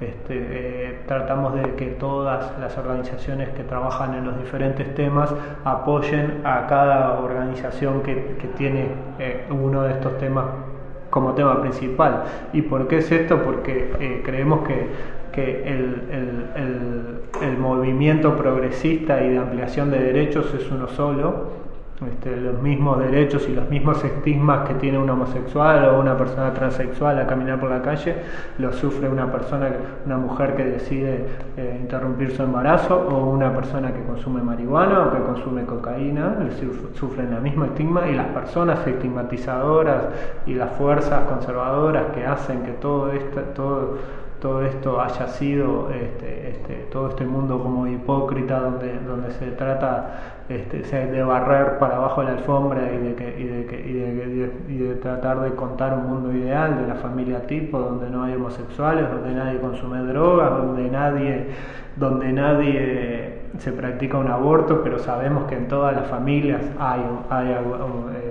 este, eh, tratamos de que todas las organizaciones que trabajan en los diferentes temas apoyen a cada organización que, tiene eh, uno de estos temas como tema principal. ¿Y por qué es esto? Porque eh, creemos que, el movimiento progresista y de ampliación de derechos es uno solo este, los mismos derechos y los mismos estigmas que tiene un homosexual o una persona transexual a caminar por la calle, lo sufre una persona, una mujer que decide eh, interrumpir su embarazo o una persona que consume marihuana o que consume cocaína, sufren el mismo estigma y las personas estigmatizadoras y las fuerzas conservadoras que hacen que todo esto, todo todo esto haya sido este, este, todo este mundo como hipócrita donde, donde se trata este, de barrer para abajo la alfombra y de, que, y, de que, y, de, y, de, tratar de contar un mundo ideal de la familia tipo donde no hay homosexuales, donde nadie consume drogas, donde nadie, donde nadie se practica un aborto, pero sabemos que en todas las familias hay, hay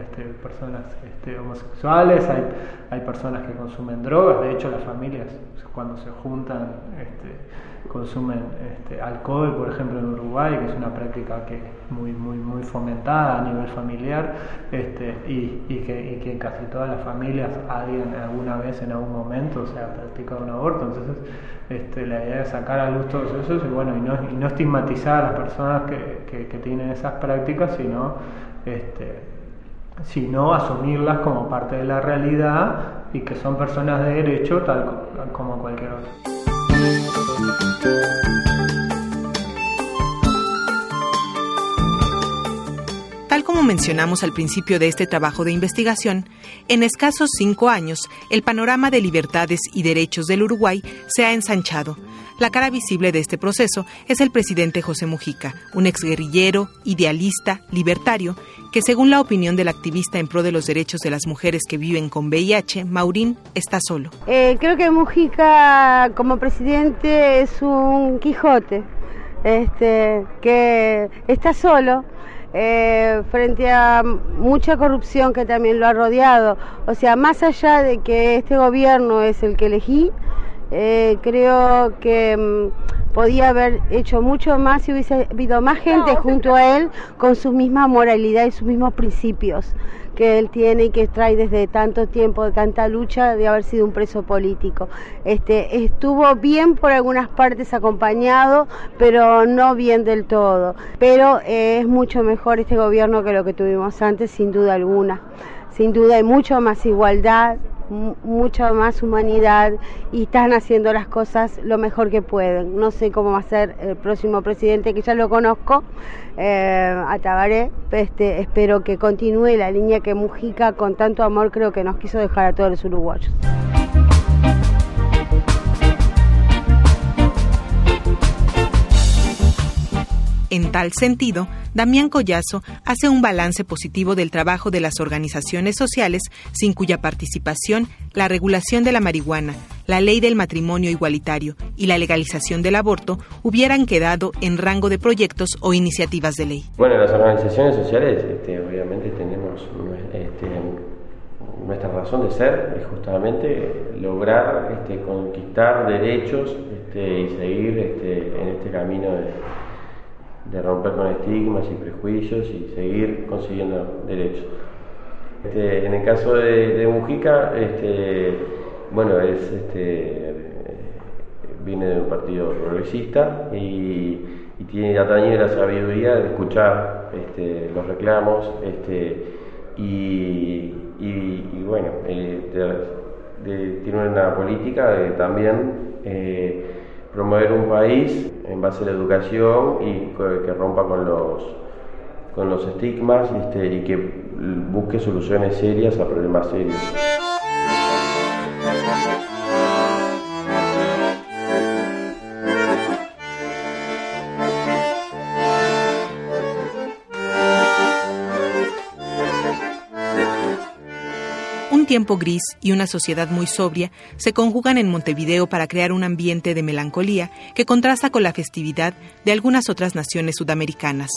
este, personas este, homosexuales, hay, hay personas que consumen drogas, de hecho las familias cuando se juntan este, consumen este, alcohol, por ejemplo en Uruguay, que es una práctica que muy muy muy fomentada a nivel familiar, este, y, y, que, y que en casi todas las familias alguien alguna vez en algún momento se ha practicado un aborto, entonces este, la idea es sacar a luz todos esos y bueno y no, y no estigmatizar a las personas que, que, que tienen esas prácticas, sino este, sino asumirlas como parte de la realidad y que son personas de derecho tal como cualquier otro. Como mencionamos al principio de este trabajo de investigación, en escasos cinco años el panorama de libertades y derechos del Uruguay se ha ensanchado. La cara visible de este proceso es el presidente José Mujica, un exguerrillero, idealista, libertario, que según la opinión del activista en pro de los derechos de las mujeres que viven con VIH, Maurín está solo. Eh, creo que Mujica como presidente es un Quijote, este, que está solo eh, frente a mucha corrupción que también lo ha rodeado. O sea, más allá de que este gobierno es el que elegí, eh, creo que mm, podía haber hecho mucho más si hubiese habido más gente junto a él con su misma moralidad y sus mismos principios que él tiene y que trae desde tanto tiempo, de tanta lucha de haber sido un preso político. Este, estuvo bien por algunas partes acompañado, pero no bien del todo. Pero eh, es mucho mejor este gobierno que lo que tuvimos antes, sin duda alguna. Sin duda hay mucho más igualdad, mucha más humanidad y están haciendo las cosas lo mejor que pueden. No sé cómo va a ser el próximo presidente, que ya lo conozco, eh, a Tabaré. Este, espero que continúe la línea que Mujica con tanto amor creo que nos quiso dejar a todos los uruguayos. En tal sentido, Damián Collazo hace un balance positivo del trabajo de las organizaciones sociales sin cuya participación la regulación de la marihuana, la ley del matrimonio igualitario y la legalización del aborto hubieran quedado en rango de proyectos o iniciativas de ley. Bueno, las organizaciones sociales este, obviamente tenemos este, nuestra razón de ser es justamente lograr este, conquistar derechos y seguir en este camino de de romper con estigmas y prejuicios y seguir consiguiendo derechos. Este, en el caso de, Mujica, este, bueno, es, este, viene de un partido progresista y, tiene la de la sabiduría de escuchar este, los reclamos este, y, bueno, eh, tiene una política de también eh, promover un país en base a la educación y que rompa con los, con los estigmas este, y que busque soluciones serias a problemas serios. Tiempo gris y una sociedad muy sobria se conjugan en Montevideo para crear un ambiente de melancolía que contrasta con la festividad de algunas otras naciones sudamericanas.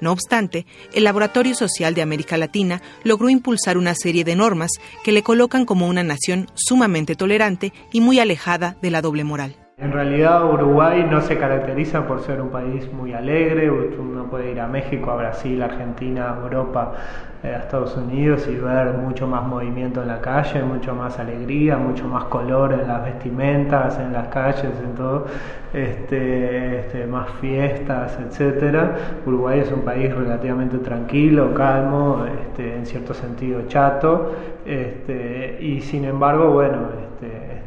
No obstante, el Laboratorio Social de América Latina logró impulsar una serie de normas que le colocan como una nación sumamente tolerante y muy alejada de la doble moral. En realidad Uruguay no se caracteriza por ser un país muy alegre, uno puede ir a México, a Brasil, Argentina, Europa, eh, a Estados Unidos y ver mucho más movimiento en la calle, mucho más alegría, mucho más color en las vestimentas, en las calles, en todo, este, este, más fiestas, etcétera. Uruguay es un país relativamente tranquilo, calmo, este, en cierto sentido chato, este, y sin embargo, bueno,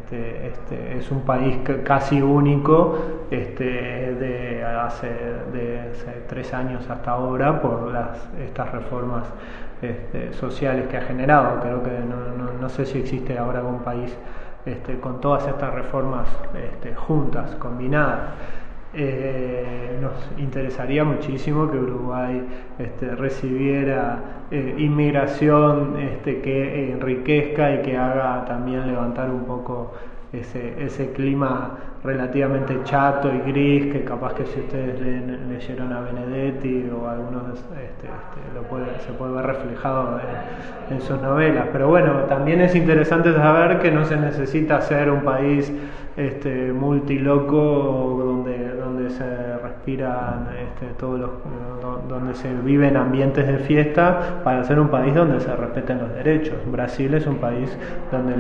este, este, es un país casi único este, de, hace, de tres años hasta ahora por las, estas reformas este, sociales que ha generado. Creo que no, no, sé si existe ahora algún país este, con todas estas reformas este, juntas, combinadas. Eh, nos interesaría muchísimo que Uruguay este, recibiera eh, inmigración este, que enriquezca y que haga también levantar un poco ese, ese clima relativamente chato y gris que capaz que si ustedes leyeron a Benedetti o algunos este, lo puede, se puede ver reflejado en, en, sus novelas. Pero bueno también es interesante saber que no se necesita ser un país este, multiloco donde, donde se respiran este, todos los donde se viven ambientes de fiesta para ser un país donde se respeten los derechos. Brasil es un país donde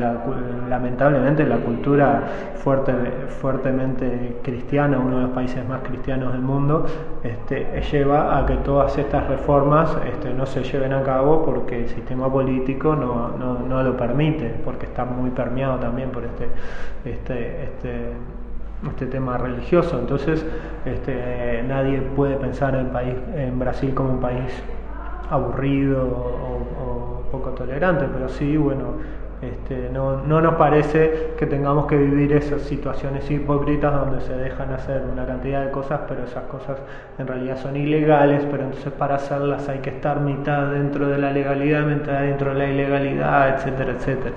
lamentablemente la cultura fuerte, fuertemente cristiana, uno de los países más cristianos del mundo, este, lleva a que todas estas reformas este, no se lleven a cabo porque el sistema político no, no, no lo permite, porque está muy permeado también por este, este, este este tema religioso. Entonces, este, nadie puede pensar en, país, en Brasil como un país aburrido o, poco tolerante, pero sí, bueno, este, no, no, nos parece que tengamos que vivir esas situaciones hipócritas donde se dejan hacer una cantidad de cosas, pero esas cosas en realidad son ilegales, pero entonces para hacerlas hay que estar mitad dentro de la legalidad, mitad dentro de la ilegalidad, etcétera, etcétera.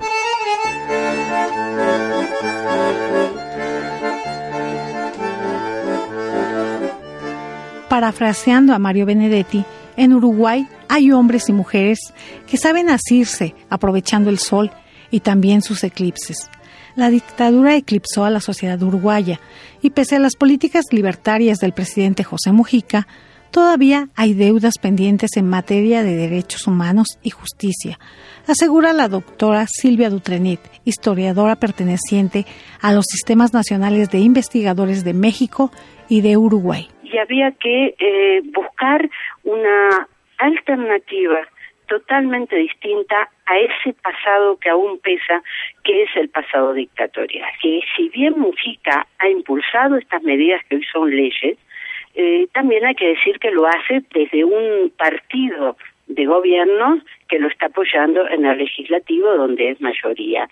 Parafraseando a Mario Benedetti, en Uruguay hay hombres y mujeres que saben asirse aprovechando el sol y también sus eclipses. La dictadura eclipsó a la sociedad uruguaya y pese a las políticas libertarias del presidente José Mujica, todavía hay deudas pendientes en materia de derechos humanos y justicia, asegura la doctora Silvia Dutrenit, historiadora perteneciente a los sistemas nacionales de investigadores de México y de Uruguay y había que eh, buscar una alternativa totalmente distinta a ese pasado que aún pesa, que es el pasado dictatorial. Que si bien Mujica ha impulsado estas medidas que hoy son leyes, eh, también hay que decir que lo hace desde un partido de gobierno que lo está apoyando en el legislativo donde es mayoría.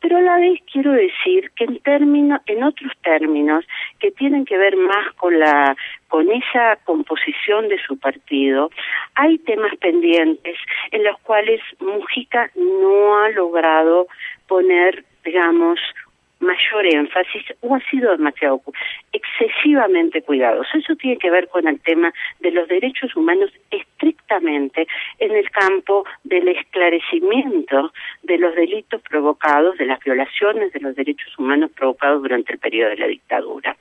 Pero a la vez quiero decir que en términos, en otros términos que tienen que ver más con la con esa composición de su partido, hay temas pendientes en los cuales Mujica no ha logrado poner, digamos, mayor énfasis o ha sido demasiado excesivamente cuidadoso. Eso tiene que ver con el tema de los derechos humanos estrictamente en el campo del esclarecimiento de los delitos provocados, de las violaciones de los derechos humanos provocados durante el periodo de la dictadura.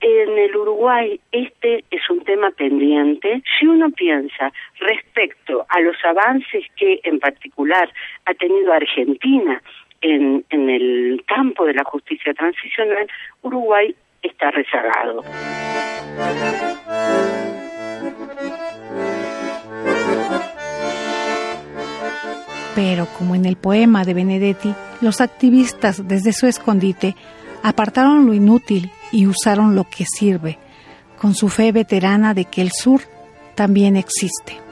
En el Uruguay este es un tema pendiente. Si uno piensa respecto a los avances que en particular ha tenido Argentina en, el campo de la justicia transicional, Uruguay está rezagado. Pero como en el poema de Benedetti, los activistas desde su escondite apartaron lo inútil y usaron lo que sirve, con su fe veterana de que el sur también existe.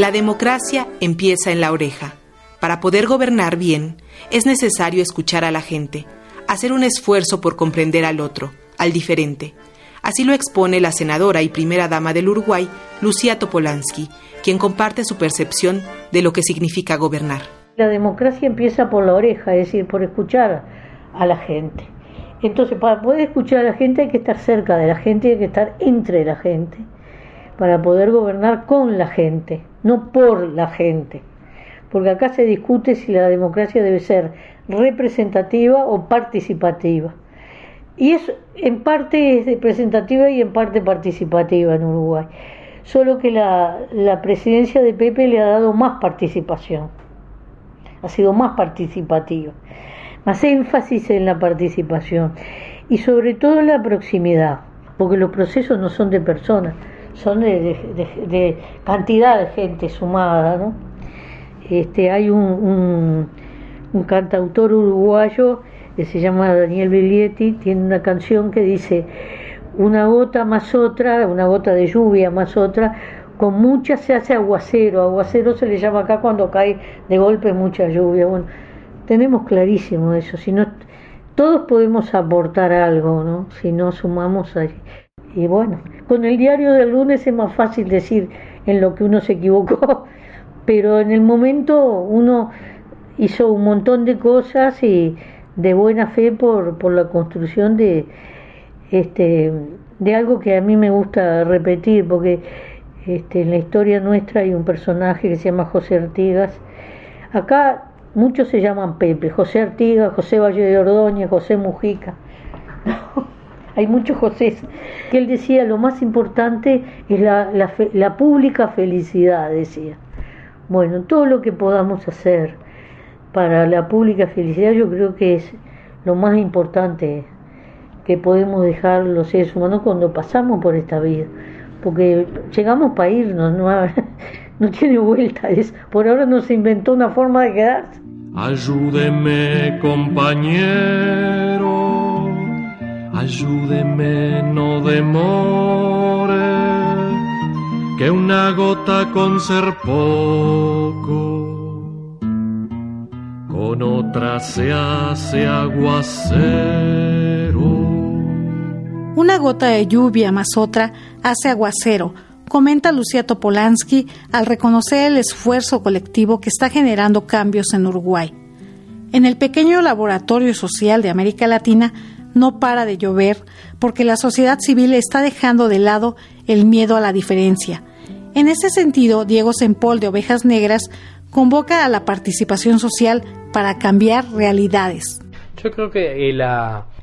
La democracia empieza en la oreja. Para poder gobernar bien, es necesario escuchar a la gente, hacer un esfuerzo por comprender al otro, al diferente. Así lo expone la senadora y primera dama del Uruguay, Lucía Topolansky, quien comparte su percepción de lo que significa gobernar. La democracia empieza por la oreja, es decir, por escuchar a la gente. Entonces, para poder escuchar a la gente hay que estar cerca de la gente, hay que estar entre la gente, para poder gobernar con la gente no por la gente. Porque acá se discute si la democracia debe ser representativa o participativa. Y es en parte es representativa y en parte participativa en Uruguay. Solo que la, la presidencia de Pepe le ha dado más participación. Ha sido más participativa. Más énfasis en la participación. Y sobre todo en la proximidad. Porque los procesos no son de personas son de, cantidad de gente sumada, ¿no? Este, hay un, un, cantautor uruguayo que se llama Daniel Biglietti, tiene una canción que dice una gota más otra, una gota de lluvia más otra, con mucha se hace aguacero, aguacero se le llama acá cuando cae de golpe mucha lluvia. Bueno, tenemos clarísimo eso, si no todos podemos aportar algo, ¿no? Si no sumamos ahí. Y bueno, con el diario del lunes es más fácil decir en lo que uno se equivocó, pero en el momento uno hizo un montón de cosas y de buena fe por, por la construcción de este de algo que a mí me gusta repetir porque este, en la historia nuestra hay un personaje que se llama José Artigas. Acá muchos se llaman Pepe José Artigas José Valle de Ordóñez José Mujica hay muchos José que él decía lo más importante es la, la, pública felicidad decía bueno todo lo que podamos hacer para la pública felicidad yo creo que es lo más importante que podemos dejar los seres humanos cuando pasamos por esta vida. Porque llegamos para irnos, no, no tiene vuelta. Es, por ahora no se inventó una forma de quedarse. Ayúdeme, compañero, ayúdeme, no demore, que una gota con ser poco con otra se hace aguacero. Una gota de lluvia más otra hace aguacero, comenta Lucía Topolansky al reconocer el esfuerzo colectivo que está generando cambios en Uruguay. En el pequeño laboratorio social de América Latina no para de llover porque la sociedad civil está dejando de lado el miedo a la diferencia. En ese sentido, Diego Sempol de Ovejas Negras convoca a la participación social para cambiar realidades. Yo creo que eh,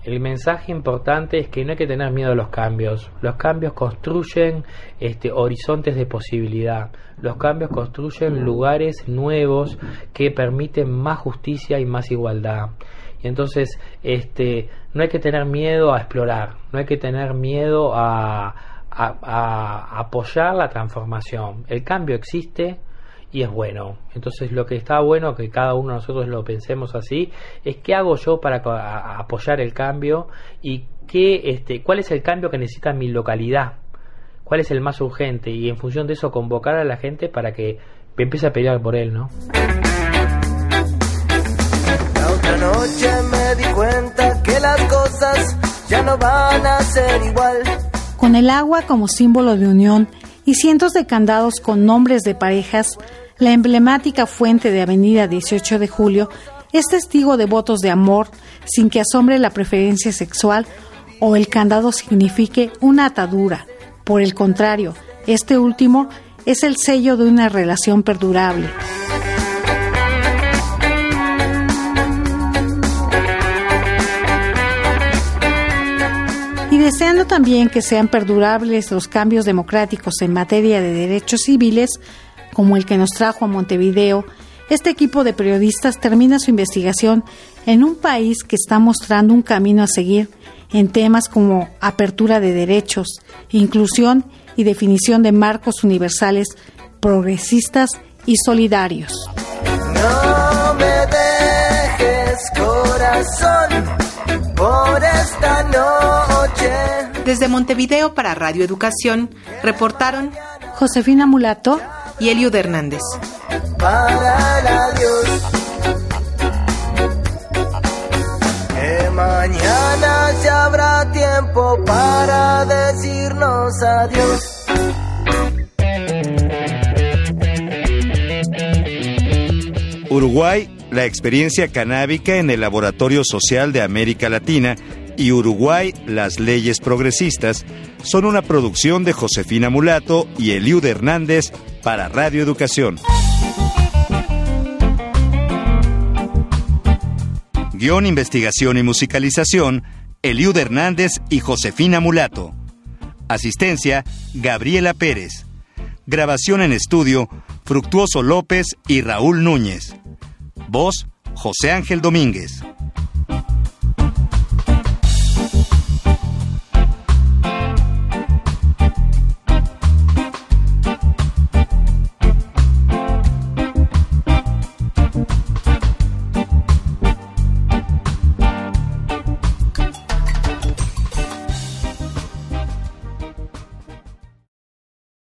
el mensaje importante es que no hay que tener miedo a los cambios. Los cambios construyen este, horizontes de posibilidad. Los cambios construyen lugares nuevos que permiten más justicia y más igualdad. Y entonces, este, no hay que tener miedo a explorar, no hay que tener miedo a apoyar la transformación. El cambio existe, y es bueno. Entonces lo que está bueno que cada uno de nosotros lo pensemos así es qué hago yo para apoyar el cambio y qué este cuál es el cambio que necesita mi localidad. ¿Cuál es el más urgente? Y en función de eso convocar a la gente para que empiece a pelear por él, ¿no? La otra noche me di cuenta que las cosas ya no van a ser igual. Con el agua como símbolo de unión y cientos de candados con nombres de parejas, la emblemática fuente de Avenida 18 de Julio es testigo de votos de amor sin que asombre la preferencia sexual o el candado signifique una atadura. Por el contrario, este último es el sello de una relación perdurable. Deseando también que sean perdurables los cambios democráticos en materia de derechos civiles, como el que nos trajo a Montevideo, este equipo de periodistas termina su investigación en un país que está mostrando un camino a seguir en temas como apertura de derechos, inclusión y definición de marcos universales progresistas y solidarios. No me dejes, corazón por esta noche. Desde Montevideo para Radio Educación reportaron Josefina Mulato y Eliud Hernández. Para el adiós. Que mañana ya habrá tiempo para decirnos adiós. Uruguay la experiencia canábica en el Laboratorio Social de América Latina y Uruguay, las leyes progresistas, son una producción de Josefina Mulato y Eliud Hernández para Radio Educación. Guión, investigación y musicalización, Eliud Hernández y Josefina Mulato. Asistencia, Gabriela Pérez. Grabación en estudio, Fructuoso López y Raúl Núñez. Voz, José Ángel Domínguez.